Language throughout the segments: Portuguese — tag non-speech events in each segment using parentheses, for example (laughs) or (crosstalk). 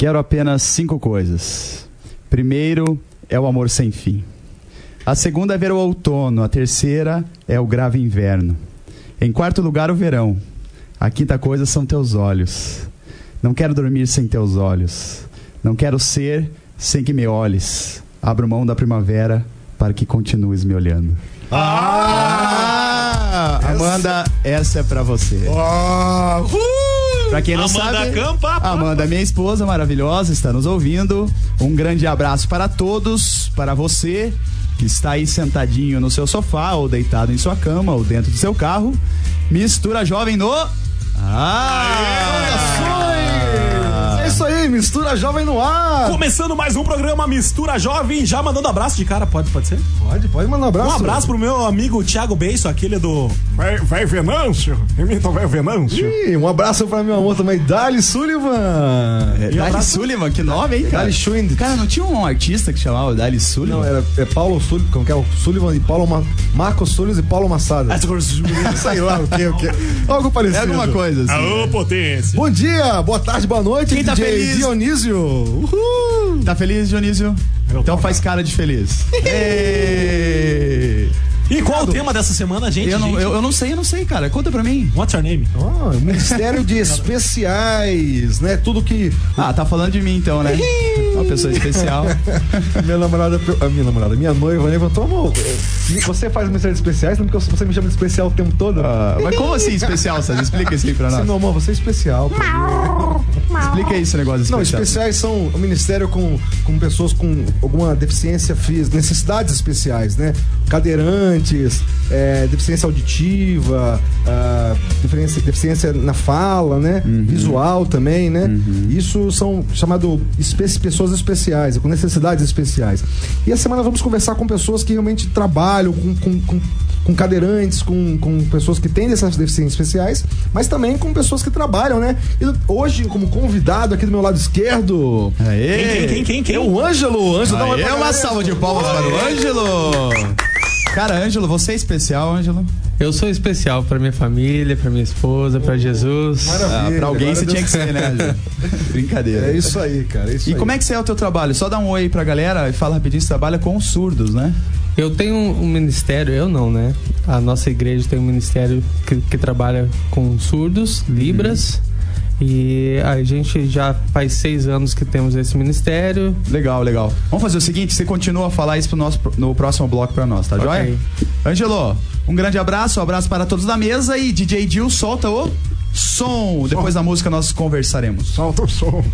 Quero apenas cinco coisas. Primeiro é o amor sem fim. A segunda é ver o outono. A terceira é o grave inverno. Em quarto lugar, o verão. A quinta coisa são teus olhos. Não quero dormir sem teus olhos. Não quero ser sem que me olhes. Abro mão da primavera para que continues me olhando. Ah! Amanda, essa é pra você. Ah, uh! Pra quem não Amanda sabe, Campa. Amanda, minha esposa maravilhosa, está nos ouvindo. Um grande abraço para todos, para você que está aí sentadinho no seu sofá, ou deitado em sua cama, ou dentro do seu carro. Mistura jovem no. Ah! É isso aí, mistura jovem no ar. Começando mais um programa Mistura Jovem, já mandando abraço de cara, pode, pode ser? Pode, pode mandar um abraço. Um abraço pro meu amigo Thiago Beiço, aquele do Vai, vai Venâncio, imita o Vai Venâncio. Ih, um abraço pra meu amor também, Dali Sullivan. É, Dali abraço- Sullivan, que nome, hein, cara? Dali Schwind. Cara, não tinha um artista que chamava Dali Sullivan? Não, era é Paulo Sullivan, como que é? O Sullivan e Paulo Ma... Marcos Sullivan e Paulo Massada. (laughs) Sei lá o que, o que. Algo É parecido. alguma coisa assim. Alô, potência. Bom dia, boa tarde, boa noite, Quem tá DJ feliz? Dionísio. Uhul. Tá feliz, Dionísio? Eu Então faz cara de feliz. (laughs) E qual o tema dessa semana, gente? eu, não, gente? eu, eu não sei, eu não sei, cara. Conta pra mim. What's your name? Ó, Ministério de (laughs) Especiais, né? Tudo que Ah, tá falando de mim então, né? Uma pessoa especial. (laughs) minha namorada, a minha namorada, minha noiva levantou, amor, você faz Ministério de Especiais, não porque você me chama de especial o tempo todo? Ah, mas como assim especial, César? Explica isso aí pra nós. meu amor, você é especial. Explica aí esse negócio de Não, especial. especiais são o ministério com, com pessoas com alguma deficiência física, necessidades especiais, né? Cadeirantes, é, deficiência auditiva, ah, deficiência, deficiência na fala, né? Uhum. Visual também, né? Isso são chamado espe pessoas especiais, com necessidades especiais. E essa semana vamos conversar com pessoas que realmente trabalham com, com, com com cadeirantes, com, com pessoas que têm essas deficiências especiais, mas também com pessoas que trabalham, né? E hoje, como convidado aqui do meu lado esquerdo, Aê! Quem, quem, quem, quem, quem? é o Ângelo. Ângelo, dá uma Aê, uma salva de palmas para o Ângelo! Cara, Ângelo, você é especial, Ângelo? Eu sou especial pra minha família, pra minha esposa, pra Jesus. Maravilha. Ah, pra alguém você tinha que ser, né, Ângelo? (laughs) Brincadeira. É isso aí, cara. É isso E aí. como é que você é o teu trabalho? Só dá um oi pra galera e fala rapidinho, você trabalha com os surdos, né? Eu tenho um ministério, eu não, né? A nossa igreja tem um ministério que, que trabalha com surdos, libras. E a gente já faz seis anos que temos esse ministério. Legal, legal. Vamos fazer o seguinte, você continua a falar isso pro nosso, no próximo bloco pra nós, tá Ok. joia? Ângelo, um grande abraço, um abraço para todos da mesa e DJ Dil solta o som. Depois da música nós conversaremos. Solta o som.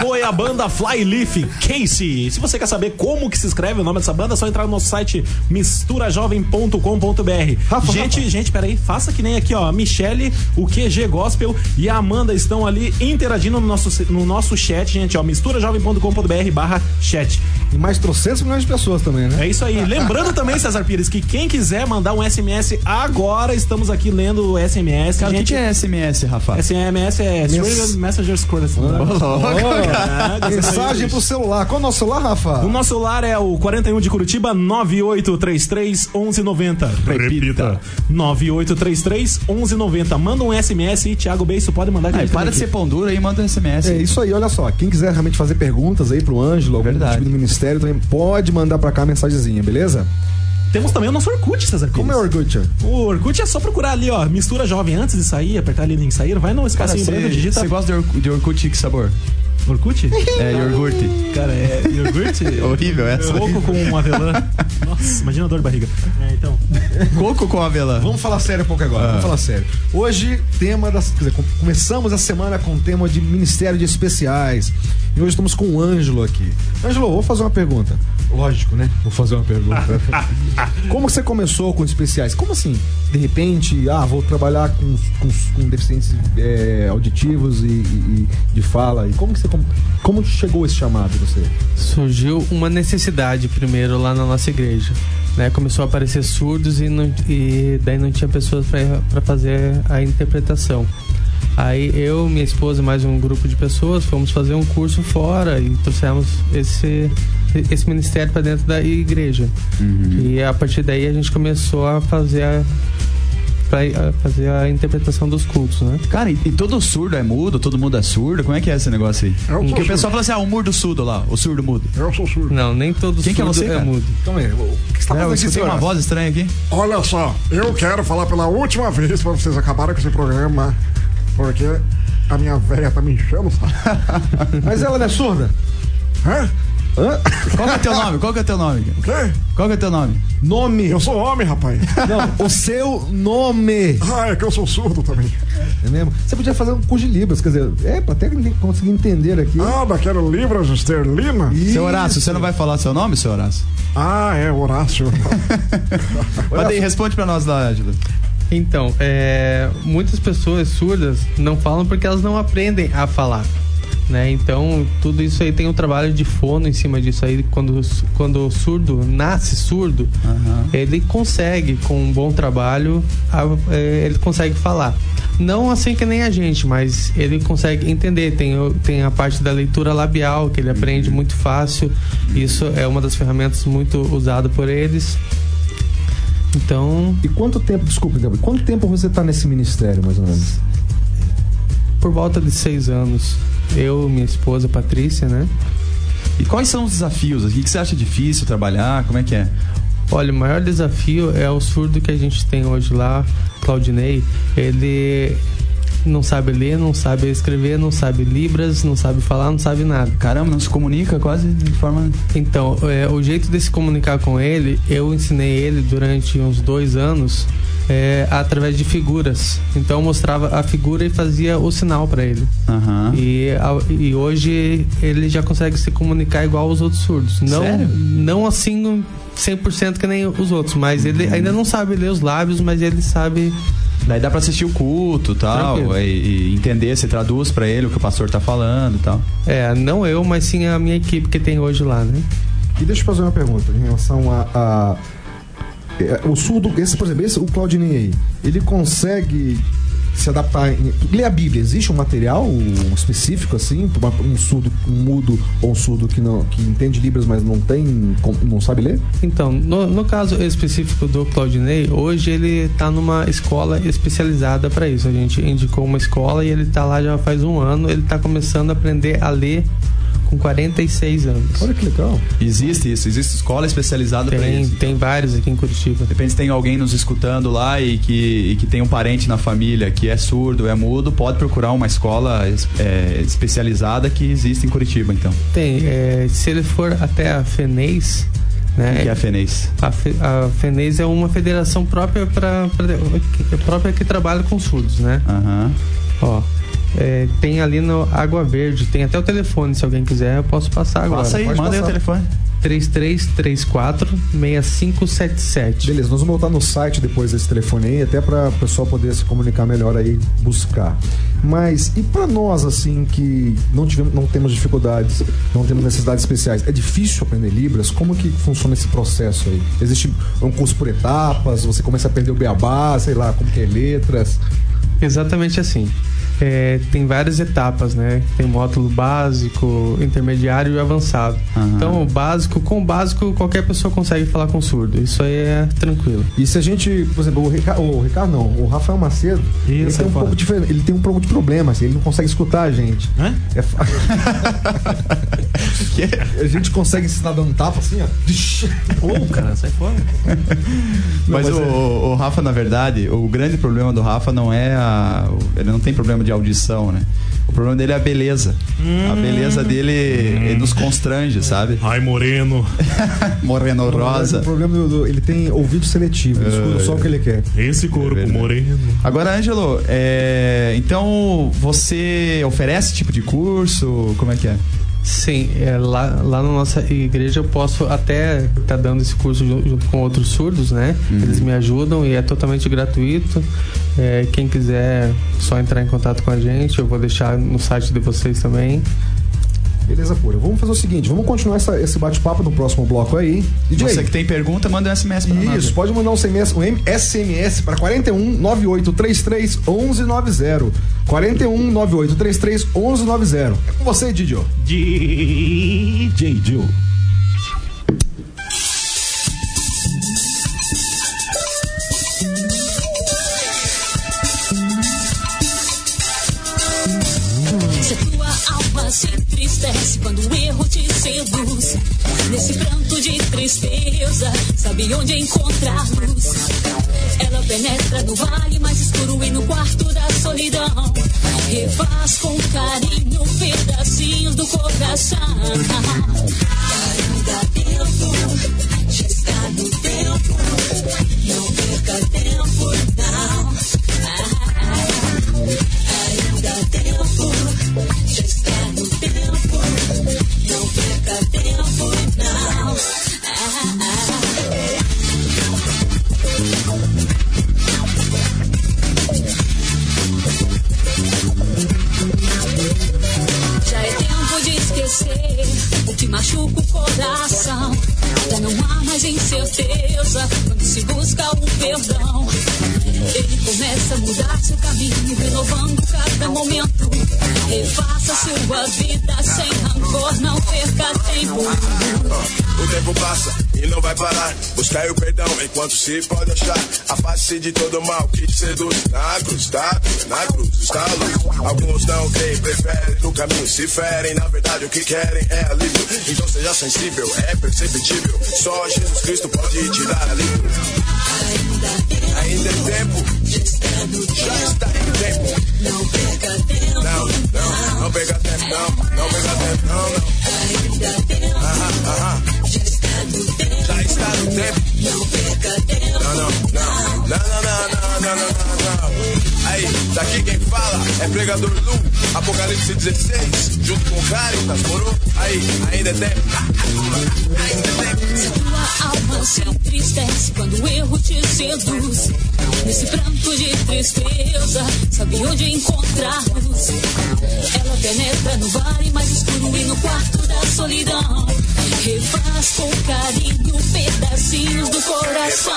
Foi a banda Flyleaf Casey. Se você quer saber como que se escreve o nome dessa banda, é só entrar no nosso site misturajovem.com.br. Rafa, gente, Rafa. gente, peraí, faça que nem aqui, ó. A Michele, o QG Gospel e a Amanda estão ali interagindo no nosso, no nosso chat, gente, ó. misturajovem.com.br barra chat. E mais 300 milhões de pessoas também, né? É isso aí. Lembrando também, César Pires, que quem quiser mandar um SMS agora, estamos aqui lendo o SMS. Cara, o que, é SMS, Rafa? SMS é Stranger Messengers Courtesy. Ó, mensagem pro celular. Qual é o nosso celular, Rafa? O nosso celular é o 41 de Curitiba 9833 1190. Repita. 9833 1190. Manda um SMS e Thiago Beiço pode mandar que a Aí, gente para tá de ser aqui. pão duro aí, manda um SMS. É isso aí, olha só. Quem quiser realmente fazer perguntas aí pro Ângelo, algum Verdade. tipo do ministério, também pode mandar pra cá a mensagenzinha, beleza? Temos também o nosso Orkut, César Pires. Como é o Orkut? O Orkut é só procurar ali, ó, mistura jovem antes de sair, apertar ali em sair, vai no espacinho branco, digita você gosta de, Ork- de Orkut que sabor? Orkut? É, iogurte. Cara, é iogurte? Horrível essa. Coco com avelã. Nossa, imagina a dor de barriga. É, então. Coco com avelã. Vamos falar sério um pouco agora. Vamos falar sério. Hoje, tema das. Quer dizer, com- começamos a semana com o tema de Ministério de Especiais. E hoje estamos com o Ângelo aqui. Ângelo, vou fazer uma pergunta. Lógico, né? Vou fazer uma pergunta. (laughs) Como você começou com especiais? Como assim? De repente, ah, vou trabalhar com, com, com deficientes é, auditivos e, e- e de fala. E como que você. Como, como chegou esse chamado você? surgiu uma necessidade primeiro lá na nossa igreja. Né? Começou a aparecer surdos e, não- e daí não tinha pessoas para fazer a interpretação. Aí eu, minha esposa e mais um grupo de pessoas fomos fazer um curso fora e trouxemos esse, esse ministério para dentro da igreja. E a partir daí a gente começou a fazer a, pra- fazer a interpretação dos cultos, né? Cara, e, e todo surdo é mudo? Todo mundo é surdo? Como é que é esse negócio aí? É Eu sou Porque o surdo. pessoal fala assim, ah, o murdo surdo lá, o surdo mudo. Eu sou surdo. Não, nem todo Quem que é surdo você, cara? mudo. Então, é, o que você tá É, fazendo aqui, senhora? uma voz estranha aqui. Olha só, eu quero falar pela última vez pra vocês acabarem com esse programa, porque a minha velha tá me enchendo, sabe? (laughs) Mas ela não é surda? Hã? Hã? Qual que é teu nome? Qual que é teu nome? O quê? Qual que é teu nome? Nome. Eu sou homem, rapaz. Não, o seu nome. Ah, é que eu sou surdo também. É mesmo? Você podia fazer um curso de Libras, quer dizer, é, pra até conseguir entender aqui. Ah, daquela Libras esterlina? Isso. Seu Horácio, você não vai falar seu nome, seu Horácio? Ah, é, Horácio. (laughs) Mas aí, responde pra nós lá, Ângelo. Então, é, muitas pessoas surdas não falam porque elas não aprendem a falar. Né? Então, tudo isso aí tem um trabalho de fono em cima disso aí. Quando, quando o surdo nasce surdo, ele consegue, com um bom trabalho, é, ele consegue falar. Não assim que nem a gente, mas ele consegue entender. Tem, tem a parte da leitura labial, que ele aprende muito fácil. Isso é uma das ferramentas muito usada por eles. Então, E quanto tempo, desculpa, quanto tempo você tá nesse ministério, mais ou menos? por volta de seis anos, eu, minha esposa Patrícia, né? E quais são os desafios? O que você acha difícil trabalhar? Como é que é? Olha, o maior desafio é o surdo que a gente tem hoje lá, Claudinei. Ele não sabe ler, não sabe escrever, não sabe libras, não sabe falar, não sabe nada. Caramba, não se comunica quase de forma. Então, é, o jeito de se comunicar com ele, eu ensinei ele durante uns dois anos é, através de figuras. Então, eu mostrava a figura e fazia o sinal para ele. Aham. E, a- e hoje ele já consegue se comunicar igual aos outros surdos. Não, Sério? não assim 100% que nem os outros, mas ele ainda não sabe ler os lábios, mas ele sabe. Daí dá pra assistir o culto e tal, e, e entender, você traduz pra ele o que o pastor tá falando e tal. É, não eu, mas sim a minha equipe que tem hoje lá, né? E deixa eu fazer uma pergunta em relação a. a- é, o surdo, esse, por exemplo, esse, o Claudinei aí, ele consegue se adaptar. Em, ler a Bíblia, existe um material específico assim, um surdo, um mudo ou um surdo que não que entende Libras, mas não tem, não sabe ler? Então, no, no caso específico do Claudinei, hoje ele tá numa escola especializada para isso. A gente indicou uma escola e ele tá lá já faz um ano. Ele tá começando a aprender a ler com 46 anos. Olha que legal. Existe isso, existe escola especializada pra Tem, isso. tem vários aqui em Curitiba. De repente se tem alguém nos escutando lá e que, e que tem um parente na família que é surdo, é mudo, pode procurar uma escola es- é, especializada que existe em Curitiba, então. Tem, é, se ele for até a FENES, né? Que é a FENES. A, Fe- a FENES é uma federação própria para própria que trabalha com surdos, né? Aham. Ó, é, tem ali no Água Verde, tem até o telefone, se alguém quiser, eu posso passar agora. Passa aí, pode manda aí o telefone. 3334 6577. Beleza, nós vamos voltar no site depois desse telefone aí, até para o pessoal poder se comunicar melhor aí, buscar. Mas e para nós assim que não tivemos, não temos dificuldades, não temos necessidades especiais, é difícil aprender libras? Como que funciona esse processo aí? Existe um curso por etapas? Você começa a perder o beabá, sei lá, como que é letras? Exatamente assim. É, tem várias etapas, né? Tem módulo básico, intermediário e avançado. Aham. Então, o básico, com o básico, qualquer pessoa consegue falar com surdo. Isso aí é tranquilo. E se a gente, por exemplo, o Ricardo, o Ricardo não, o Rafael Macedo, ele tem um é pouco diferente, ele tem um pouco de problema, assim, ele não consegue escutar a gente. Hã? É fa- (laughs) a gente consegue ensinar dando tapa assim, ó. Pô, cara, sai fora. Mas, mas o, é- o Rafa, na verdade, o grande problema do Rafa não é a. Ele não tem problema de audição, né? O problema dele é a beleza. A beleza dele ele nos constrange, sabe? Ai, Moreno. (laughs) Moreno verdade, rosa. O problema do, do- ele tem ouvido seletivo, ele escuta só o que ele quer. Esse corpo verdade. moreno. Agora, Ângelo, é, então você oferece esse tipo de curso? Como é que é? Sim, é, lá, lá na nossa igreja eu posso até estar dando esse curso ju- junto com outros surdos, né? Eles me ajudam e é totalmente gratuito. É, quem quiser só entrar em contato com a gente, eu vou deixar no site de vocês também. Beleza pura. Vamos fazer o seguinte, vamos continuar essa- esse bate-papo no próximo bloco aí. DJ, Você que tem pergunta, manda um SMS pra nós. Isso, pode mandar um SMS, um M- SMS para 41 9833 1190. 41 9833 1190. É com você, Didio. DJ Joe. Sabe onde encontrar luz? Ela penetra no vale mais escuro e no quarto da solidão. Refaz com carinho pedacinhos do coração. Ainda tempo, já está no tempo. Não perca tempo, Buscar o perdão enquanto se pode achar. A face de todo mal que te seduz. Na cruz, tá? Na cruz está luz. Alguns não creem, preferem o caminho, se ferem. Na verdade, o que querem é alívio. Então seja sensível, é perceptível. Só Jesus Cristo pode te dar alívio. Ainda é tempo, já está em tempo. Daqui quem fala é pregador Lu, Apocalipse 16, junto com Caritas, moro? Aí, ainda é tempo. Ainda é tempo. Se tua alma se entristece quando o erro te seduz, nesse pranto de tristeza, sabe onde encontrar luz? Ela penetra no vale mais escuro e no quarto da solidão. Refaz com carinho pedacinhos do coração.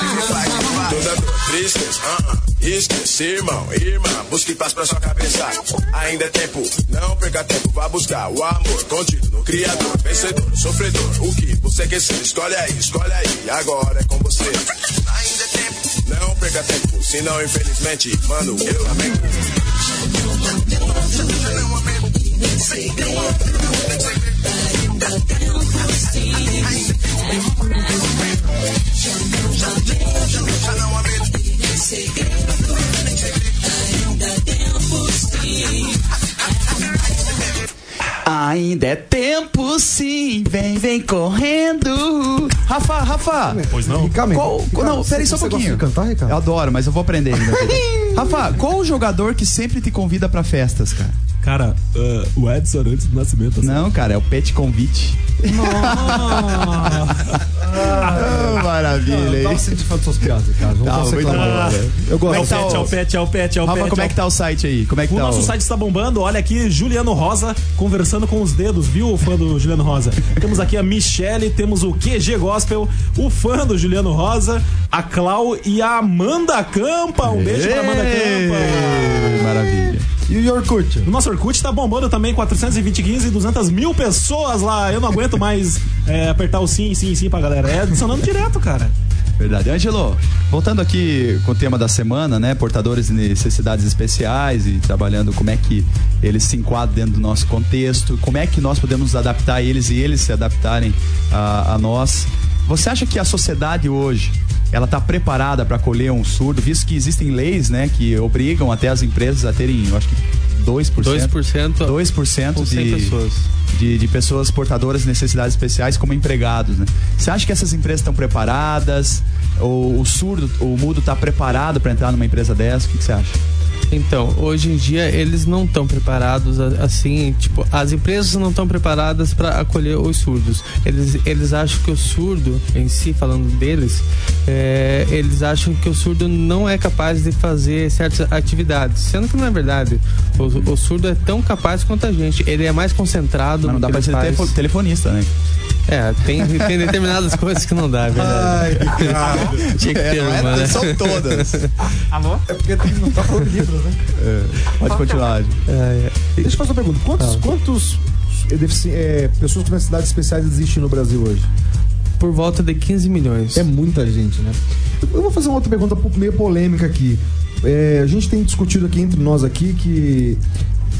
Toda dor, tristeza, ah. Esquece, irmão, irmã, busque paz pra sua cabeça. Ainda é tempo, não perca tempo, vá buscar o amor contido no Criador, vencedor, sofredor. O que você quer ser? Escolhe aí, escolhe aí, agora é com você. Ainda é tempo, não perca tempo, senão infelizmente, mano, eu lamento. Ainda é tempo sim, vem, vem correndo. Rafa, Rafa! Pois não? Ricardo, Qual, Ricardo, não, peraí só um você gosta pouquinho. de cantar, Ricardo? Eu adoro, mas eu vou aprender ainda. (laughs) Rafa, qual o jogador que sempre te convida pra festas, cara? Cara, ah, o Edson antes do nascimento. assim. Não, cara, é o Pet Convite. (laughs) Ah, maravilha, Eu hein? tava sentindo falta das suas piadas. Tá, Vamos muito bom, né? Eu É gosto. o tá pet, o- é o pet, é o pet, é o Rafa, pet. como é é que tá o site aí? Como é que O tá nosso site está bombando. Olha aqui, Juliano Rosa conversando com os dedos, viu, o fã do Juliano Rosa? temos aqui a Michele, temos o QG Gospel, o fã do Juliano Rosa, a Clau e a Amanda Campa. Um beijo pra Amanda Campa. Maravilha. E o Yorkut? O nosso Orkut tá bombando também, 420, 15, 200 mil pessoas lá. Eu não aguento mais é, apertar o sim, sim, sim pra galera. É adicionando direto, cara. Verdade. Ângelo, voltando aqui com o tema da semana, né? Portadores de necessidades especiais e trabalhando como é que eles se enquadram dentro do nosso contexto, como é que nós podemos adaptar a eles e eles se adaptarem a, a nós. Você acha que a sociedade hoje ela está preparada para acolher um surdo, visto que existem leis, né, que obrigam até as empresas a terem, eu acho que 2%. 2% 2% com 100 de, pessoas. de, de pessoas portadoras de necessidades especiais como empregados, né? Você acha que essas empresas estão preparadas? Ou o surdo, o mudo está preparado para entrar numa empresa dessa? O que, que você acha? Então, hoje em dia eles não estão preparados assim, tipo, as empresas não estão preparadas para acolher os surdos. Eles, eles acham que o surdo, em si, falando deles, é, eles acham que o surdo não é capaz de fazer certas atividades, sendo que não é verdade. O, o surdo é tão capaz quanto a gente. Ele é mais concentrado Mas não dá para ser telefonista, né? É, tem, tem determinadas (laughs) coisas que não dá, é verdade. (laughs) Tinha que ter não uma, né? são todas. (laughs) É porque tem- não tá falando livros, né? Pode continuar. Ju. É, é. Deixa eu fazer uma pergunta. Quantos, Ah. quantos é, defici- é, pessoas com necessidades especiais existem no Brasil hoje? Por volta de 15 milhões. É muita gente, né? Eu vou fazer uma outra pergunta meio polêmica aqui. É, a gente tem discutido aqui entre nós aqui que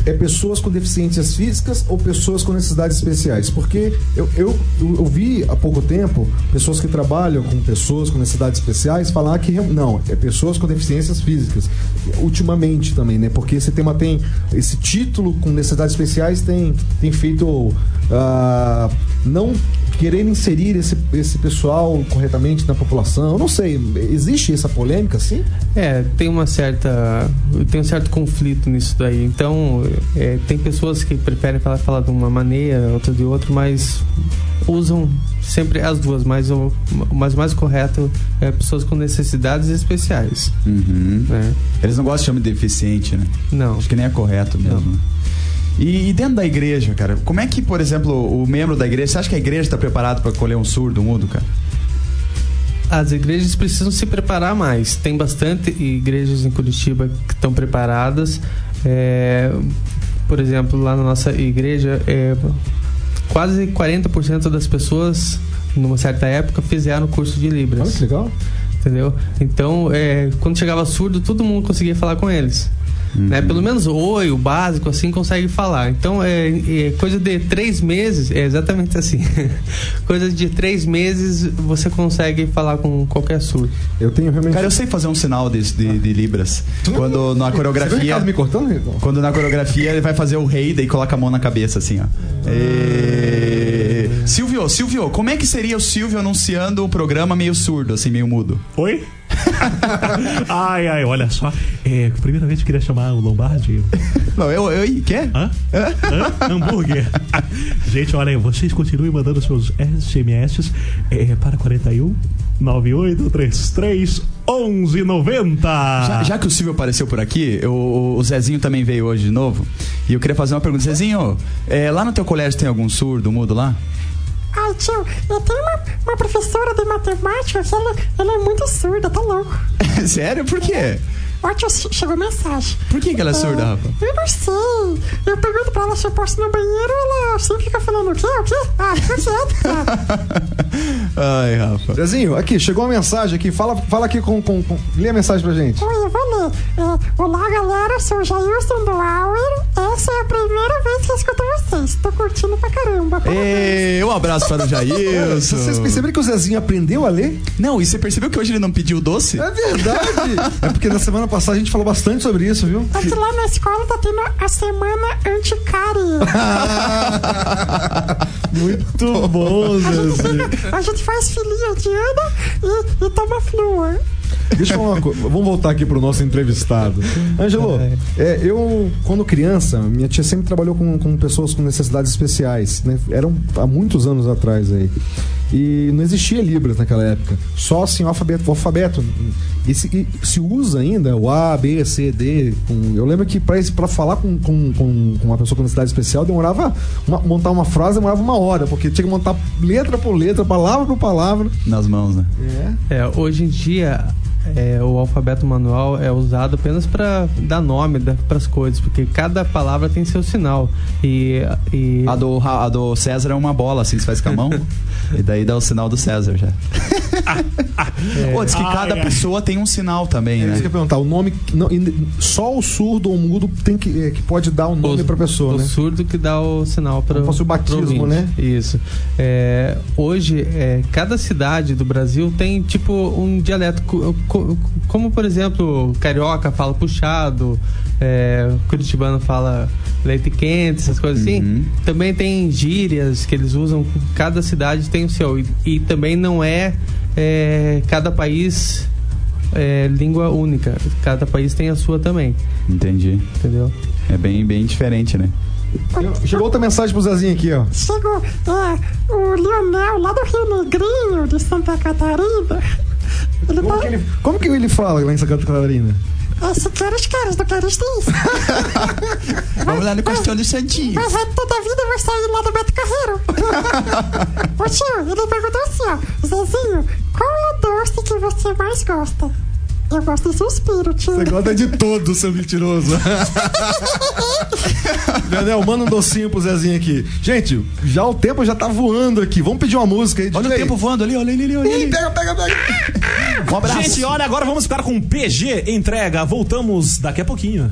é pessoas com deficiências físicas ou pessoas com necessidades especiais? Porque eu, eu, eu, vi há pouco tempo pessoas que trabalham com pessoas com necessidades especiais falar que não, é pessoas com deficiências físicas. Ultimamente também, né? Porque esse tema tem. Esse título com necessidades especiais tem, tem feito. ah, não querer inserir esse, esse pessoal corretamente na população. Eu não sei, existe essa polêmica, sim? É, tem uma certa. Tem um certo conflito nisso daí. Então, é, tem pessoas que preferem falar, falar de uma maneira, outra de outra, mas usam sempre as duas, mas o mas o mais correto é pessoas com necessidades especiais. Uhum. Né? Eles não gostam de chamar de deficiente, né? Não. Acho que nem é correto mesmo. Não. E, e dentro da igreja, cara, como é que, por exemplo, o membro da igreja, você acha que a igreja está preparada para acolher um surdo, um mudo, cara? As igrejas precisam se preparar mais. Tem bastante igrejas em Curitiba que estão preparadas. É, por exemplo, lá na nossa igreja, é, quase 40% das pessoas, numa certa época, fizeram o curso de Olha Libras. que legal. Entendeu? Então, é, quando chegava surdo, todo mundo conseguia falar com eles. Né? Pelo menos oi, o básico, assim, consegue falar. Então, é, é coisa de três meses, é exatamente assim. (laughs) coisa de três meses, você consegue falar com qualquer surdo. Eu tenho realmente. Cara, eu sei fazer um sinal de, de, de libras. Quando na coreografia. Me cortando? Quando na coreografia ele vai fazer o rei, daí coloca a mão na cabeça, assim, ó. E... Silvio, Silvio, como é que seria o Silvio anunciando o programa meio surdo, assim, meio mudo? Oi? (laughs) ai, ai, olha só. É, primeiramente eu queria chamar o Lombardi. (laughs) Não, eu, eu, quê? Hã? Hã? Hambúrguer. (laughs) Gente, olha aí, vocês continuem mandando seus SMS é, para 41 9833 1190. Já, já que o Silvio apareceu por aqui, eu- o Zezinho também veio hoje de novo. E eu queria fazer uma pergunta. Zezinho, é, lá no teu colégio tem algum surdo, mudo lá? Ai, tio, eu tenho uma, uma professora de matemática que ela, ela é muito surda, tá louco. (laughs) Sério? Por quê? Ó, tio, che- chegou mensagem. Por que, que ela é surda, Rafa? Eu sei. Eu pergunto pra ela se eu posso ir no banheiro, ela sempre fica falando o quê, o quê? Ah, não sei. (laughs) Ai, Rafa. Zezinho, aqui, chegou uma mensagem aqui. Fala, fala aqui com, com, com. Lê a mensagem pra gente. Oi, eu vou ler. É, Olá, galera, eu sou o Jailson do Auer. Essa é a primeira vez que eu escuto vocês. Tô curtindo pra caramba. Ei, um abraço para o Jailson. (laughs) Vocês perceberam que o Zezinho aprendeu a ler? Não, e você percebeu que hoje ele não pediu doce? É verdade! (laughs) é porque na semana semana passada a gente falou bastante sobre isso, viu? É que lá na escola tá tendo a semana anticária. (laughs) Muito bom, Zezinho. A gente faz filinha de Ana e, e toma flúor. Deixa eu falar uma coisa. Vamos voltar aqui pro nosso entrevistado. Ângelo, é, eu, quando criança, minha tia sempre trabalhou com, com pessoas com necessidades especiais. Né? Eram há muitos anos atrás aí. E não existia Libras naquela época. Só assim, o alfabeto. O alfabeto. E se, e se usa ainda o A, B, C, D. com- eu lembro que para falar com, com, com, com uma pessoa com necessidade especial demorava. uma- montar uma frase demorava uma hora, porque tinha que montar letra por letra, palavra por palavra. Nas mãos, né? É. É, hoje em dia, é, o alfabeto manual é usado apenas para dar nome para as coisas, porque cada palavra tem seu sinal. E, e A do, a do César é uma bola, assim, você faz com a mão. (laughs) e daí dá o sinal do César já. (laughs) Pô, diz que Ai, cada ai. pessoa tem um sinal também, É isso né? que eu ia perguntar. O nome. Não, só o surdo ou mudo tem que, é, que pode dar o nome o- pra pessoa, o né? surdo que dá o sinal para Como fosse o batismo, né? Isso. É, hoje, é, cada cidade do Brasil tem tipo um dialeto, co- como por exemplo, carioca fala puxado, é, curitibano fala leite quente, essas coisas Uhum. assim. Também tem gírias que eles usam. Cada cidade tem o seu e, e também não é, é, cada país é, língua única. Cada país tem a sua também, Entendi. entendeu? É bem, bem diferente, né? Chegou outra mensagem pro Zezinho aqui, ó. Chegou é, o Leonel, lá do Rio Negrinho, de Santa Catarina. Ele Como tá. que ele, como que ele fala lá em Santa Catarina? Se queres, queres, não queres, tem isso. Vamos lá no Castelo Santinho. Mas toda a vida eu vou sair lá do Beto Carreiro. (laughs) Ô tio, ele perguntou assim, ó. Zezinho, qual é o doce que você mais gosta? Eu gosto de suspiro, tio. Você gosta de todo, seu mentiroso. (laughs) Leonel, manda um docinho pro Zezinho aqui. Gente, já o tempo já tá voando aqui. Vamos pedir uma música aí. Olha o DJ. tempo voando ali, olha ali, olha ali. Ih, pega, pega, pega. Um abraço. Gente, olha, agora vamos ficar com PG Entrega. Voltamos daqui a pouquinho.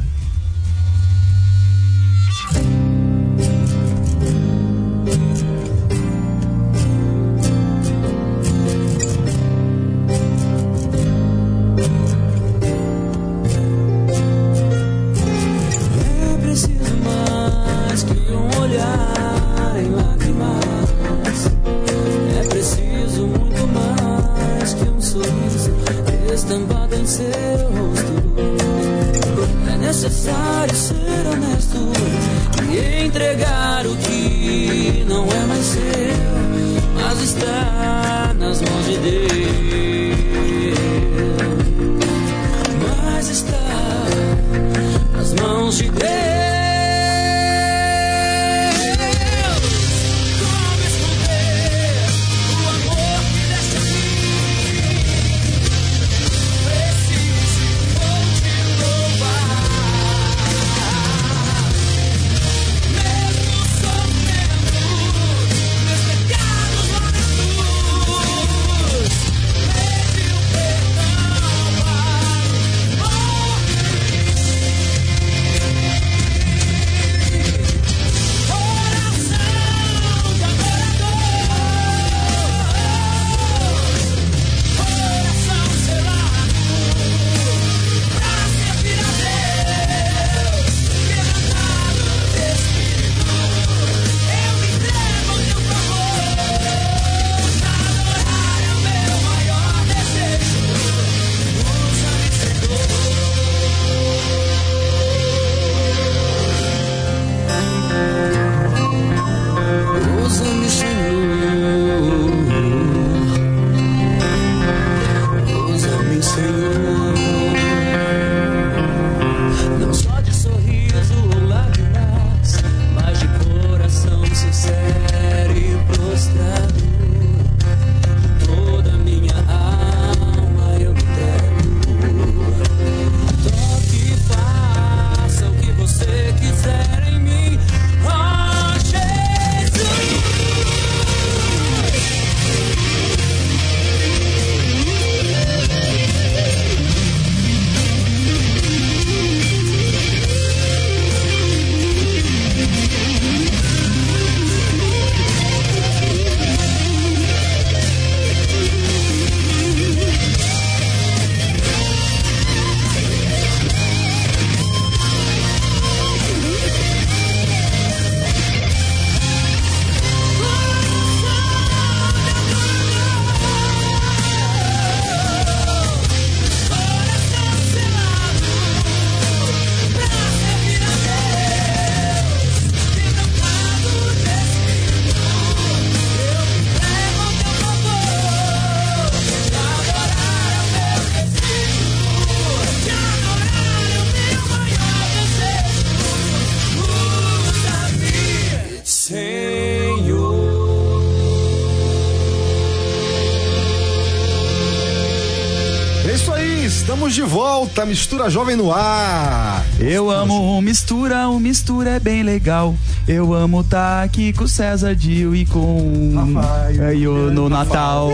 De volta, mistura jovem no ar. Eu amo o mistura, o mistura é bem legal. Eu amo tá aqui com o César Dil e com Rafael, é, e o- no Natal.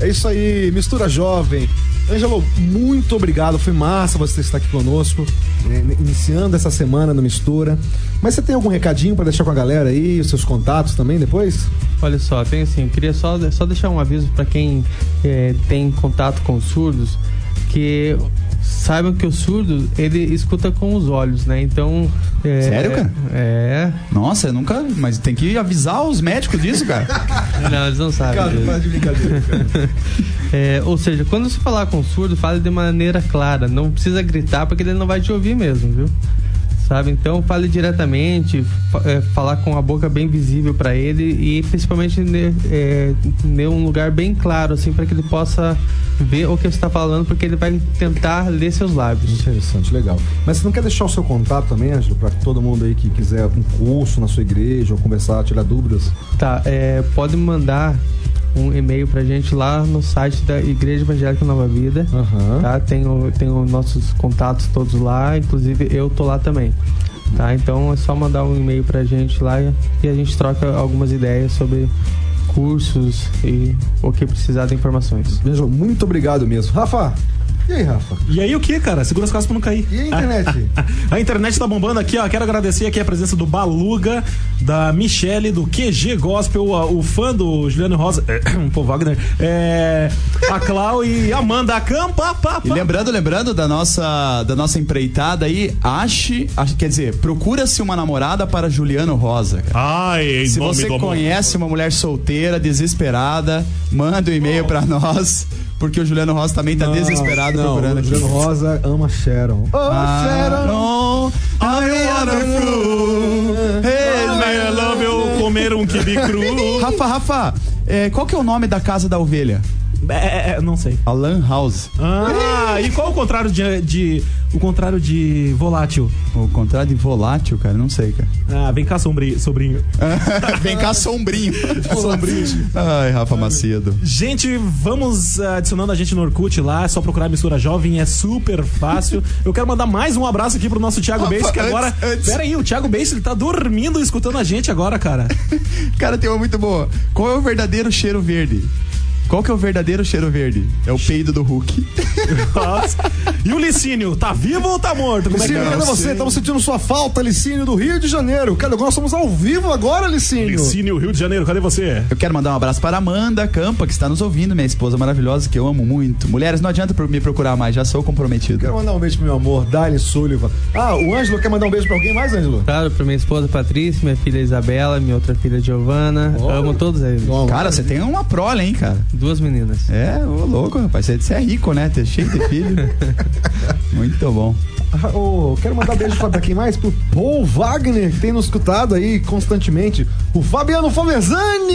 É isso aí, mistura jovem. Ângelo, muito obrigado. Foi massa você estar aqui conosco, né, iniciando essa semana no Mistura. Mas você tem algum recadinho pra deixar com a galera aí, os seus contatos também depois? Olha só, tem assim, eu queria só, só deixar um aviso para quem eh, tem contato com os surdos, que saibam que o surdo, ele escuta com os olhos, né? Então... eh, Sério, cara? É. Nossa, eu nunca. Mas tem que avisar os médicos disso, cara. (laughs) Não, eles não sabem. Cara, faz de brincadeira, cara. (laughs) É, ou seja, quando você falar com o surdo, fale de maneira clara. Não precisa gritar porque ele não vai te ouvir mesmo, viu? Sabe? Então fale diretamente, fa- é, falar com a boca bem visível para ele e principalmente ne- é, um lugar bem claro, assim, para que ele possa ver o que você está falando, porque ele vai tentar ler seus lábios. Interessante, legal. Mas você não quer deixar o seu contato também, Ângelo, pra todo mundo aí que quiser um curso na sua igreja ou conversar, tirar dúvidas? Tá, é, pode mandar um e-mail pra gente lá no site da Igreja Evangélica Nova Vida. Aham. Tá? Tem, o- tem os nossos contatos todos lá, inclusive eu tô lá também. Tá? Então é só mandar um e-mail pra gente lá e a gente troca algumas ideias sobre cursos e o que precisar de informações. Ângelo, muito obrigado mesmo. Rafa, e aí, Rafa? E aí o que, cara? Segura as calças pra não cair. E a internet? (laughs) A internet tá bombando aqui, ó. Quero agradecer aqui a presença do Baluga, da Michele, do QG Gospel, o fã do Juliano Rosa, (coughs) pô, Wagner, é, a Clau e Amanda Campa. Pá, E pá. lembrando, lembrando da nossa, da nossa empreitada aí, ache, ache- quer dizer, procura-se uma namorada para Juliano Rosa. cara. Ai, Se você conhece uma mulher solteira, desesperada, manda um e-mail pra nós, porque o Juliano Rosa também tá desesperado não, procurando aqui. Juliano Rosa ama Sharon. Oh, Sharon! Ah, I wonderful. Hey, I love eu comer um quibe cru. Rafa, Rafa, é, qual que é o nome da casa da ovelha? É, não sei. A Lan House. Ah, e qual o contrário de, de- o contrário de volátil? O contrário de volátil, cara, não sei, cara. Ah, vem cá, sombri, sobrinho. (laughs) Vem cá, sombrinho. (laughs) sombrinho. Ai, Rafa Macedo. Gente, vamos ah, adicionando a gente no Orkut lá, é só procurar Mistura Jovem, é super fácil. Eu quero mandar mais um abraço aqui pro nosso Thiago Rafa, Bass, que antes- agora. antes- Pera aí, o Thiago Bass, ele tá dormindo escutando a gente agora, cara. (laughs) Cara, tem uma muito boa. Qual é o verdadeiro cheiro verde? Qual que é o verdadeiro cheiro verde? É o peido do Hulk. (laughs) Nossa. E o Licínio, tá vivo ou tá morto? Como é que Licínio, é? cadê você? Estamos sentindo sua falta, Licínio, do Rio de Janeiro. Cadê? Nós estamos ao vivo agora, Licínio. Licínio, Rio de Janeiro, cadê você? Eu quero mandar um abraço para a Amanda Campa, que está nos ouvindo, minha esposa maravilhosa, que eu amo muito. Mulheres, não adianta me procurar mais, já sou comprometido. Quero mandar um beijo pro meu amor, Dali Sullivan. Ah, o Ângelo quer mandar um beijo pra alguém mais, Ângelo? Claro, pra minha esposa Patrícia, minha filha Isabela, minha outra filha Giovana. Olha. Amo todos eles. Cara, você tem uma prole, hein, cara? Duas meninas. É, ô louco, rapaz. Você você é rico, né? Ter cheio de filho. (laughs) Muito bom. Ô, quero mandar beijo pra pra quem mais? Pro Paul Wagner, que tem nos escutado aí constantemente. O Fabiano Fomezani!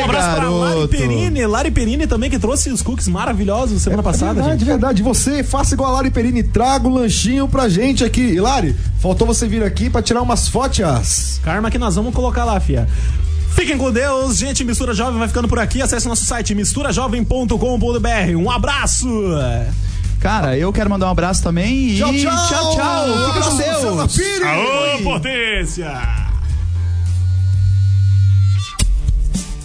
Um abraço pra Lari garoto. Perini, Lari Perini também, que trouxe os cookies maravilhosos semana passada, verdade, gente. verdade. Você faça igual a Lari Perini, traga o lanchinho pra gente aqui. E Lari, faltou você vir aqui pra tirar umas fotos. Karma que nós vamos colocar lá, fia. Fiquem com Deus, gente. Mistura Jovem vai ficando por aqui. Acesse nosso site misturajovem.com.br. Um abraço! Cara, eu quero mandar um abraço também e Tchau, tchau! tchau. tchau. Fica com Deus. Pires. Aô, potência!